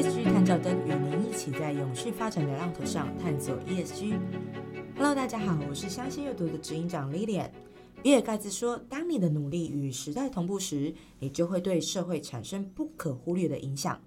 ESG 探照灯与您一起在永续发展的浪头上探索 ESG。Hello，大家好，我是相信阅读的执行长 Lilian。比尔盖茨说：“当你的努力与时代同步时，你就会对社会产生不可忽略的影响。”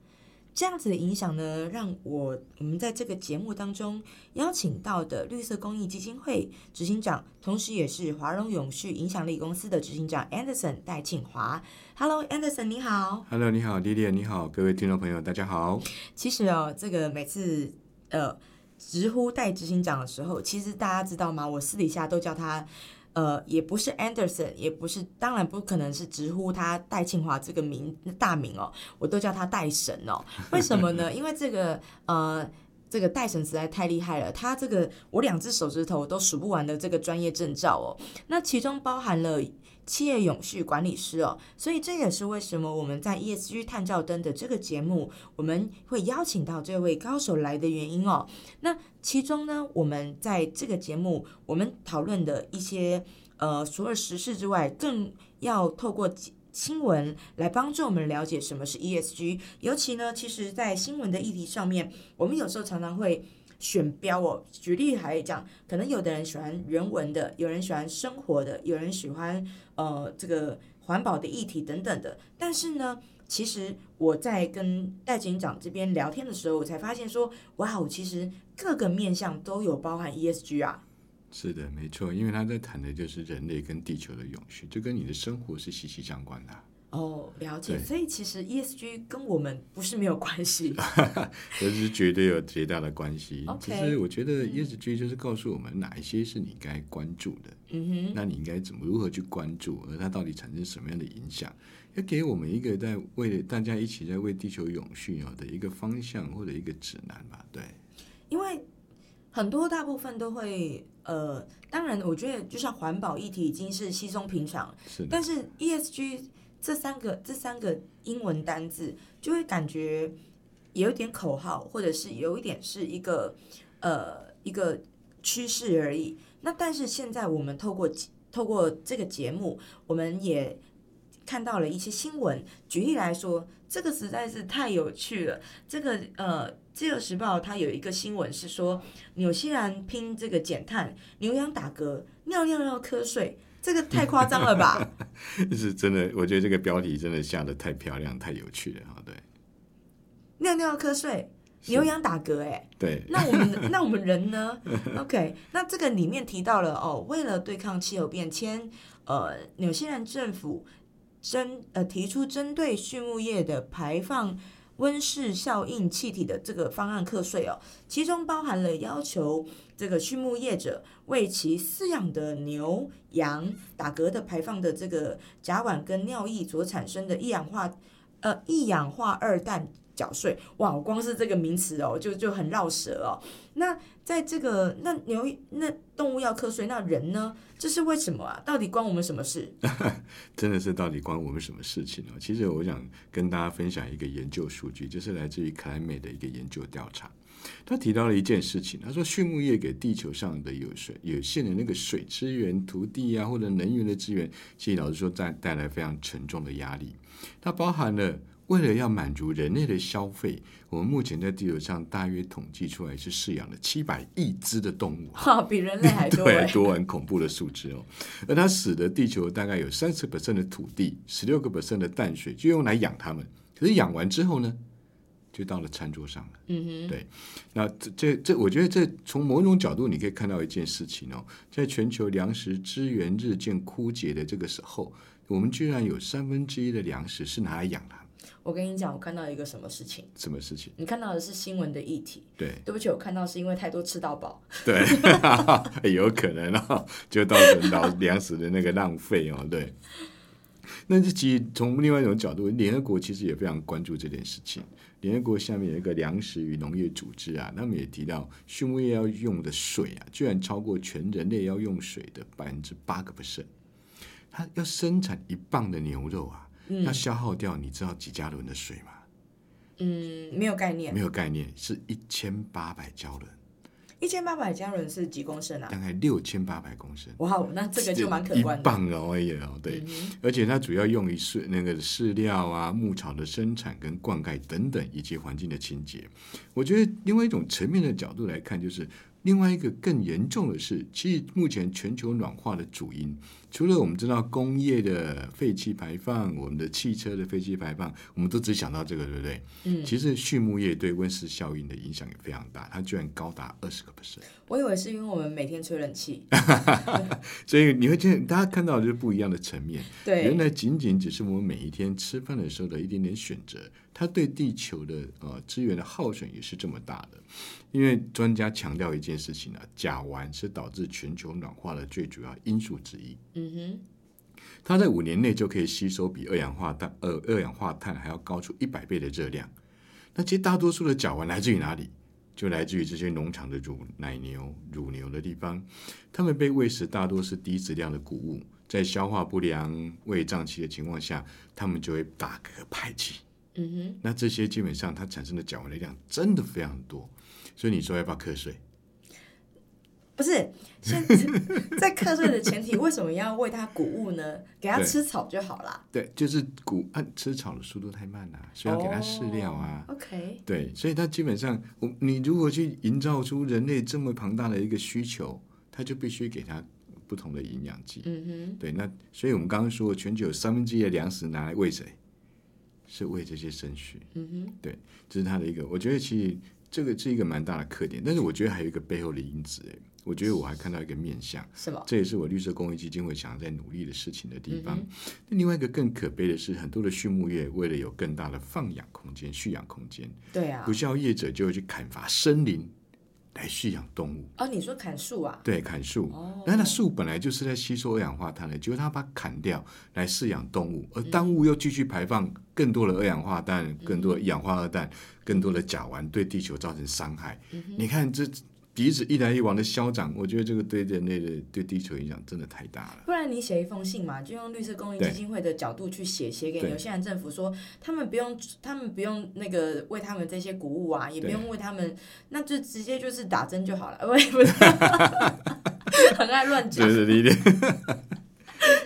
这样子的影响呢，让我我们在这个节目当中邀请到的绿色公益基金会执行长，同时也是华融永续影响力公司的执行长 Anderson 戴庆华。Hello，Anderson，你好。Hello，你好，Lilian，你好，各位听众朋友，大家好。其实哦，这个每次呃直呼戴执行长的时候，其实大家知道吗？我私底下都叫他。呃，也不是 Anderson，也不是，当然不可能是直呼他戴庆华这个名大名哦，我都叫他戴神哦。为什么呢？因为这个呃，这个戴神实在太厉害了，他这个我两只手指头都数不完的这个专业证照哦，那其中包含了。企业永续管理师哦，所以这也是为什么我们在 ESG 探照灯的这个节目，我们会邀请到这位高手来的原因哦。那其中呢，我们在这个节目我们讨论的一些呃除了时事之外，更要透过新闻来帮助我们了解什么是 ESG。尤其呢，其实，在新闻的议题上面，我们有时候常常会。选标哦，举例来讲，可能有的人喜欢人文的，有人喜欢生活的，有人喜欢呃这个环保的议题等等的。但是呢，其实我在跟戴警长这边聊天的时候，我才发现说，哇哦，其实各个面向都有包含 ESG 啊。是的，没错，因为他在谈的就是人类跟地球的永续，这跟你的生活是息息相关的。哦，了解。所以其实 ESG 跟我们不是没有关系，这是绝对有极大的关系。OK 其实我觉得 ESG 就是告诉我们哪一些是你该关注的，嗯哼，那你应该怎么如何去关注，而它到底产生什么样的影响，要给我们一个在为大家一起在为地球永续哦的一个方向或者一个指南吧。对，因为很多大部分都会呃，当然我觉得就像环保议题已经是稀松平常，是的，但是 ESG 这三个这三个英文单字就会感觉有一点口号，或者是有一点是一个呃一个趋势而已。那但是现在我们透过透过这个节目，我们也看到了一些新闻。举例来说，这个实在是太有趣了。这个呃，《自由时报》它有一个新闻是说，纽西兰拼这个减碳，牛羊打嗝，尿尿要瞌睡。这个太夸张了吧？是真的，我觉得这个标题真的下的太漂亮、太有趣了哈。对，尿尿瞌睡，牛羊打嗝，哎，对，那我们 那我们人呢？OK，那这个里面提到了哦，为了对抗气候变迁，呃，纽西兰政府针呃提出针对畜牧业的排放温室效应气体的这个方案课税哦，其中包含了要求这个畜牧业者为其饲养的牛羊打嗝的排放的这个甲烷跟尿液所产生的一氧化呃一氧化二氮。缴税哇！光是这个名词哦，就就很绕舌哦。那在这个那牛那动物要课税，那人呢？这是为什么啊？到底关我们什么事？真的是到底关我们什么事情哦？其实我想跟大家分享一个研究数据，就是来自于克莱美的一个研究调查。他提到了一件事情，他说畜牧业给地球上的有水有限的那个水资源、土地啊或者能源的资源，其实老实说带带来非常沉重的压力。它包含了。为了要满足人类的消费，我们目前在地球上大约统计出来是饲养了七百亿只的动物，哈，比人类还多对，多很恐怖的数字哦。而它使得地球大概有三十 percent 的土地，十六个 percent 的淡水就用来养它们。可是养完之后呢，就到了餐桌上了。嗯哼，对。那这这这，我觉得这从某种角度你可以看到一件事情哦，在全球粮食资源日渐枯竭的这个时候，我们居然有三分之一的粮食是拿来养它。我跟你讲，我看到一个什么事情？什么事情？你看到的是新闻的议题。对，对不起，我看到是因为太多吃到饱。对，有可能哦，就造成到粮食的那个浪费哦。对，那这其实从另外一种角度，联合国其实也非常关注这件事情。联合国下面有一个粮食与农业组织啊，他们也提到，畜牧业要用的水啊，居然超过全人类要用水的百分之八个 percent。它要生产一磅的牛肉啊。要消耗掉，你知道几加仑的水吗？嗯，没有概念没。有概念，是一千八百加仑。一千八百加仑是几公升啊？大概六千八百公升。哇，那这个就蛮可一观的。磅哦，哎呀，对，而且它主要用于饲那个饲料啊、牧草的生产跟灌溉等等，以及环境的清洁。我觉得另外一种层面的角度来看，就是另外一个更严重的是，其实目前全球暖化的主因，除了我们知道工业的废气排放、我们的汽车的废气排放，我们都只想到这个，对不对？嗯，其实畜牧业对温室效应的影响也非常大，它居然高达二十个 percent。我以为是因为我们每天吹冷气。所以你会见大家看到的就是不一样的层面。对原对，来仅仅只是我们每一天吃饭的时候的一点点选择，它对地球的呃资源的耗损也是这么大的。因为专家强调一件事情啊，甲烷是导致全球暖化的最主要因素之一。嗯哼，它在五年内就可以吸收比二氧化碳呃二氧化碳还要高出一百倍的热量。那其实大多数的甲烷来自于哪里？就来自于这些农场的乳奶牛、乳牛的地方，它们被喂食大多是低质量的谷物，在消化不良、胃胀气的情况下，它们就会打嗝排气。嗯哼，那这些基本上它产生的甲烷的量真的非常多，所以你说要不要瞌睡？不是，现在瞌睡的前提，为什么要喂它谷物呢？给它吃草就好啦。对，就是谷啊吃草的速度太慢了、所以要给它饲料啊。哦 OK，对，所以它基本上，我你如果去营造出人类这么庞大的一个需求，它就必须给它不同的营养剂。嗯哼，对，那所以我们刚刚说，全球有三分之一的粮食拿来喂谁？是喂这些牲畜。嗯哼，对这是它的一个，我觉得其实这个是一个蛮大的特点。但是我觉得还有一个背后的因子，哎，我觉得我还看到一个面向，是吧？这也是我绿色公益基金会想要在努力的事情的地方。嗯那另外一个更可悲的是，很多的畜牧业为了有更大的放养空间、蓄养空间，对啊不。肖业者就会去砍伐森林来驯养动物。哦，你说砍树啊？对，砍树。哦，那那树本来就是在吸收二氧化碳的，结果它把它砍掉来饲养动物，而动物又继续排放更多的二氧化碳、更多的一氧化二氮、更多的甲烷，对地球造成伤害。你看这鼻子一来一往的消长，我觉得这个对人类的、对地球影响真的太大了。不然你写一封信嘛，就用绿色公益基金会的角度去写，写给对纽西兰政府说，他们不用，他们不用那个喂他们这些谷物啊，也不用喂他们，那就直接就是打针就好了。呃不不是，很爱乱讲。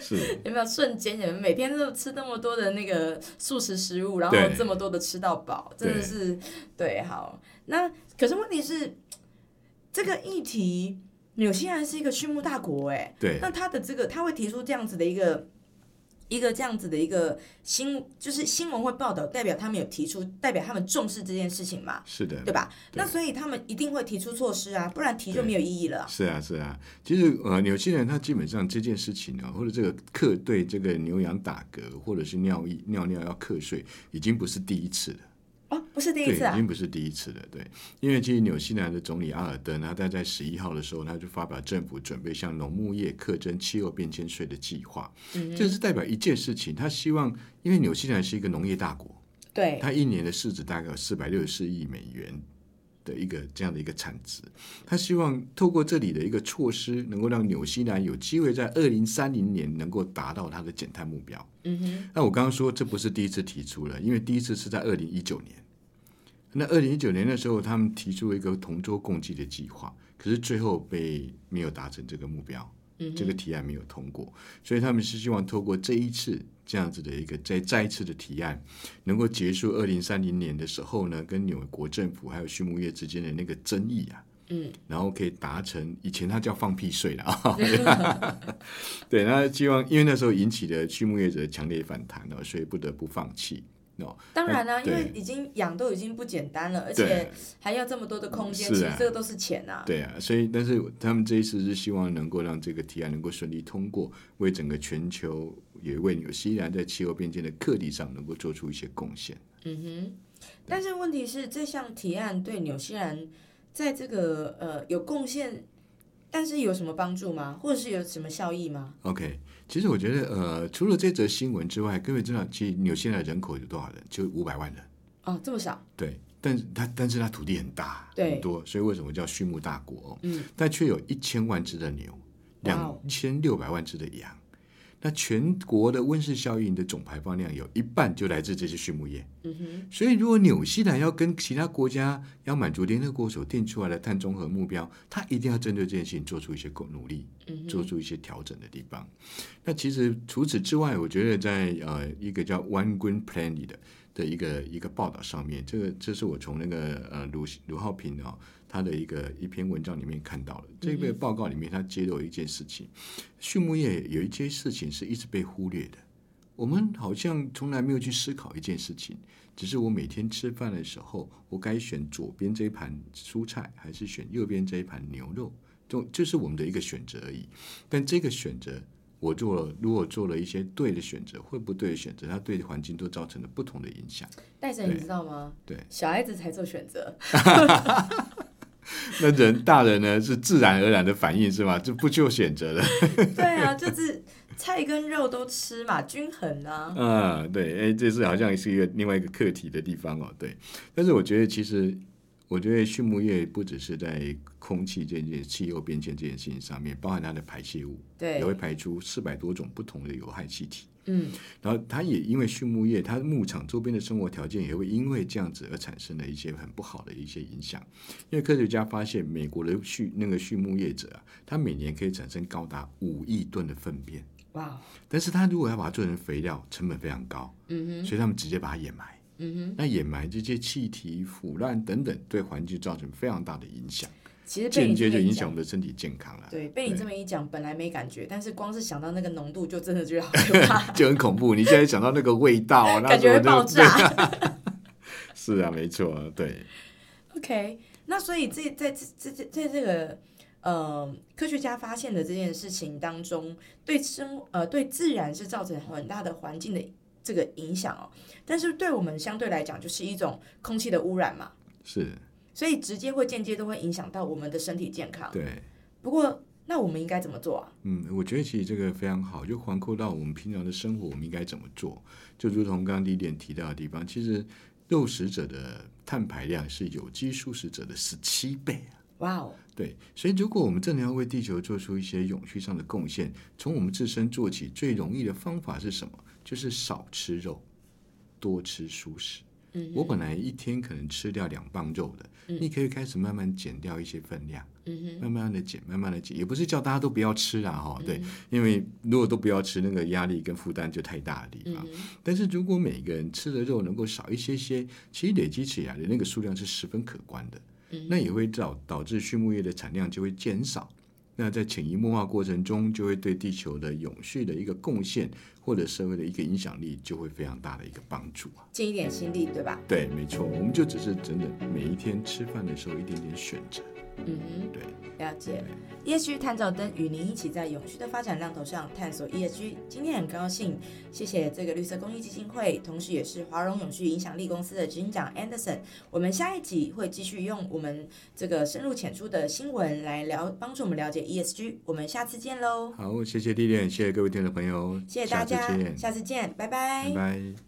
是，有没有瞬间？你们每天都吃那么多的那个素食食物，然后这么多的吃到饱，真的是对。好，那可是问题是，这个议题，纽西兰是一个畜牧大国，哎，对，那他的这个他会提出这样子的一个一个这样子的一个新，就是新闻会报道，代表他们有提出，代表他们重视这件事情嘛，是的，对吧？对那所以他们一定会提出措施啊，不然提就没有意义了啊。是啊，是啊。其实呃，纽西兰它基本上这件事情呢，或者这个课对这个牛羊打嗝，或者是尿意尿尿要课税，已经不是第一次了。哦，不是第对，一次啊已，经不是第一次了。对，因为其实纽西兰的总理阿尔登，他在在十一号的时候，他就发表政府准备向农牧业课征气候变迁税的计划。嗯这是代表一件事情，他希望，因为纽西兰是一个农业大国，对，它一年的市值大概有四百六十四亿美元的一个这样的一个产值，他希望透过这里的一个措施，能够让纽西兰有机会在二零三零年能够达到它的减碳目标。嗯哼，那我刚刚说这不是第一次提出了，因为第一次是在二零一九年。那二零一九年的时候，他们提出了一个同舟共济的计划，可是最后被没有达成这个目标，嗯这个提案没有通过，所以他们是希望透过这一次这样子的一个再再一次的提案，能够结束二零三零年的时候呢，跟纽国政府还有畜牧业之间的那个争议啊。嗯，然后可以达成，以前它叫放屁税了啊，对，那希望因为那时候引起了畜牧业者的强烈反弹了，所以不得不放弃哦。当然啦、因为已经养都已经不简单了，而且还要这么多的空间，啊其实这个都是钱呐、对啊，所以但是他们这一次是希望能够让这个提案能够顺利通过，为整个全球也为纽西兰在气候变迁的课题上能够做出一些贡献。嗯哼，但是问题是，这项提案对纽西兰在这个呃有贡献，但是有什么帮助吗？或者是有什么效益吗？OK，其实我觉得呃，除了这则新闻之外，各位知道，其实纽西兰人口有多少人？就五百万人。哦，这么少，对，但是它但是它土地很大，对很多，所以为什么叫畜牧大国、哦？嗯，但却有一千万只的牛，两千六百万只的羊。那全国的温室效应的总排放量有一半就来自这些畜牧业。嗯哼，所以，如果纽西兰要跟其他国家要满足联合国所定出来的碳中和目标，它一定要针对这件事情做出一些努力，做出一些调整的地方。那其实除此之外，我觉得在呃一个叫 One Green Plan 里的的一个一个报道上面，这个这是我从那个呃卢卢浩平啊、他的一个一篇文章里面看到了。这个报告里面，他揭露一件事情：畜牧业有一些事情是一直被忽略的。我们好像从来没有去思考一件事情，只是我每天吃饭的时候，我该选左边这一盘蔬菜，还是选右边这一盘牛肉，就就是我们的一个选择而已。但这个选择，我做了，如果做了一些对的选择，会不对的选择，它对环境都造成了不同的影响。戴森，你知道吗？对，小孩子才做选择。那人大人呢，是自然而然的反应是吗？就不就选择了。对啊，就是菜跟肉都吃嘛，均衡啊。嗯，对，哎，这是好像是一个另外一个课题的地方哦。对，但是我觉得其实，我觉得畜牧业不只是在空气这件气候变迁这件事情上面，包含它的排泄物，对也会排出四百多种不同的有害气体。嗯，然后它也因为畜牧业，它牧场周边的生活条件也会因为这样子而产生了一些很不好的一些影响。因为科学家发现，美国的畜那个畜牧业者啊，他每年可以产生高达五亿吨的粪便，哇，但是他如果要把它做成肥料，成本非常高，嗯哼，所以他们直接把它掩埋。嗯哼，那掩埋这些气体、腐烂等等，对环境造成非常大的影响，其实间接就影响我，们的身体健康了。对，被你这么一讲，本来没感觉，但是光是想到那个浓度，就真的觉得好可怕，就很恐怖。你现在想到那个味道，那感觉会爆炸。是啊，没错，对。OK，那所以这在这这这在这个呃科学家发现的这件事情当中，对生呃对自然是造成很大的环境的这个影响哦。但是对我们相对来讲，就是一种空气的污染嘛，是，所以直接或间接都会影响到我们的身体健康。对，不过那我们应该怎么做啊？嗯，我觉得其实这个非常好，就环扣到我们平常的生活，我们应该怎么做？就如同刚刚第一点提到的地方，其实肉食者的碳排量是有机素食者的十七倍啊。哇哦，对，所以如果我们真的要为地球做出一些永续上的贡献，从我们自身做起，最容易的方法是什么？就是少吃肉，多吃蔬食。嗯我本来一天可能吃掉两磅肉的，你可以开始慢慢减掉一些分量，慢慢的减，慢慢的减，也不是叫大家都不要吃啊，哈，对，嗯因为如果都不要吃，那个压力跟负担就太大的地方。嗯，但是如果每个人吃的肉能够少一些些，其实累积起来的那个数量是十分可观的。嗯那也会导导致畜牧业的产量就会减少。那在潜移默化过程中，就会对地球的永续的一个贡献，或者社会的一个影响力，就会非常大的一个帮助啊。尽一点心力，对吧？对，没错，我们就只是真的每一天吃饭的时候一点点选择。嗯哼。对，了解，ESG 探照灯与您一起在永续的发展浪头上探索 ESG。今天很高兴，谢谢这个绿色公益基金会，同时也是华融永续影响力公司的执行长 Anderson。我们下一集会继续用我们这个深入浅出的新闻来聊，帮助我们了解 ESG。我们下次见喽，好，谢谢丽莲，谢谢各位听众朋友，谢谢大家下次见，下次见，拜拜拜拜。